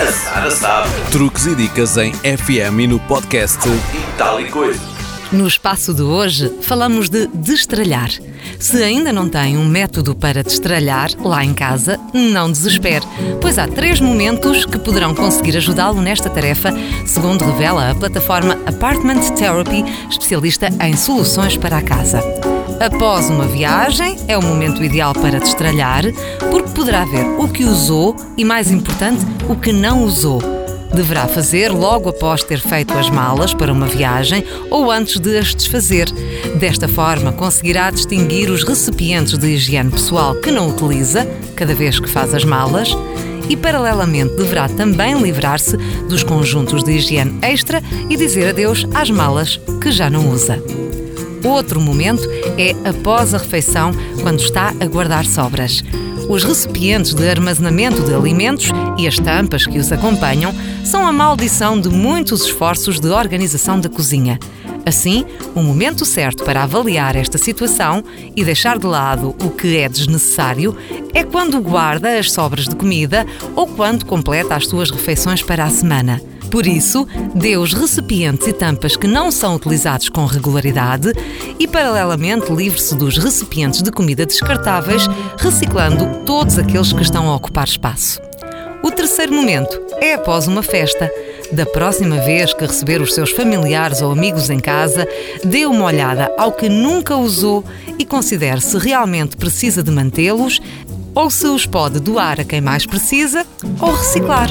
A Sara sabe. Truques e dicas em FM e no podcast E tal e coisa. No espaço de hoje, falamos de destralhar. Se ainda não tem um método para destralhar lá em casa, não desespere, pois há três momentos que poderão conseguir ajudá-lo nesta tarefa, segundo revela a plataforma Apartment Therapy, especialista em soluções para a casa. Após uma viagem, é o momento ideal para destralhar, porque poderá ver o que usou e, mais importante, o que não usou. Deverá fazer logo após ter feito as malas para uma viagem ou antes de as desfazer. Desta forma, conseguirá distinguir os recipientes de higiene pessoal que não utiliza, cada vez que faz as malas, e, paralelamente, deverá também livrar-se dos conjuntos de higiene extra e dizer adeus às malas que já não usa. Outro momento é após a refeição, quando está a guardar sobras. Os recipientes de armazenamento de alimentos e as tampas que os acompanham são a maldição de muitos esforços de organização da cozinha. Assim, o momento certo para avaliar esta situação e deixar de lado o que é desnecessário é quando guarda as sobras de comida ou quando completa as suas refeições para a semana. Por isso, dê os recipientes e tampas que não são utilizados com regularidade e, paralelamente, livre-se dos recipientes de comida descartáveis, reciclando todos aqueles que estão a ocupar espaço. O terceiro momento é após uma festa. Da próxima vez que receber os seus familiares ou amigos em casa, dê uma olhada ao que nunca usou e considere se realmente precisa de mantê-los ou se os pode doar a quem mais precisa ou reciclar.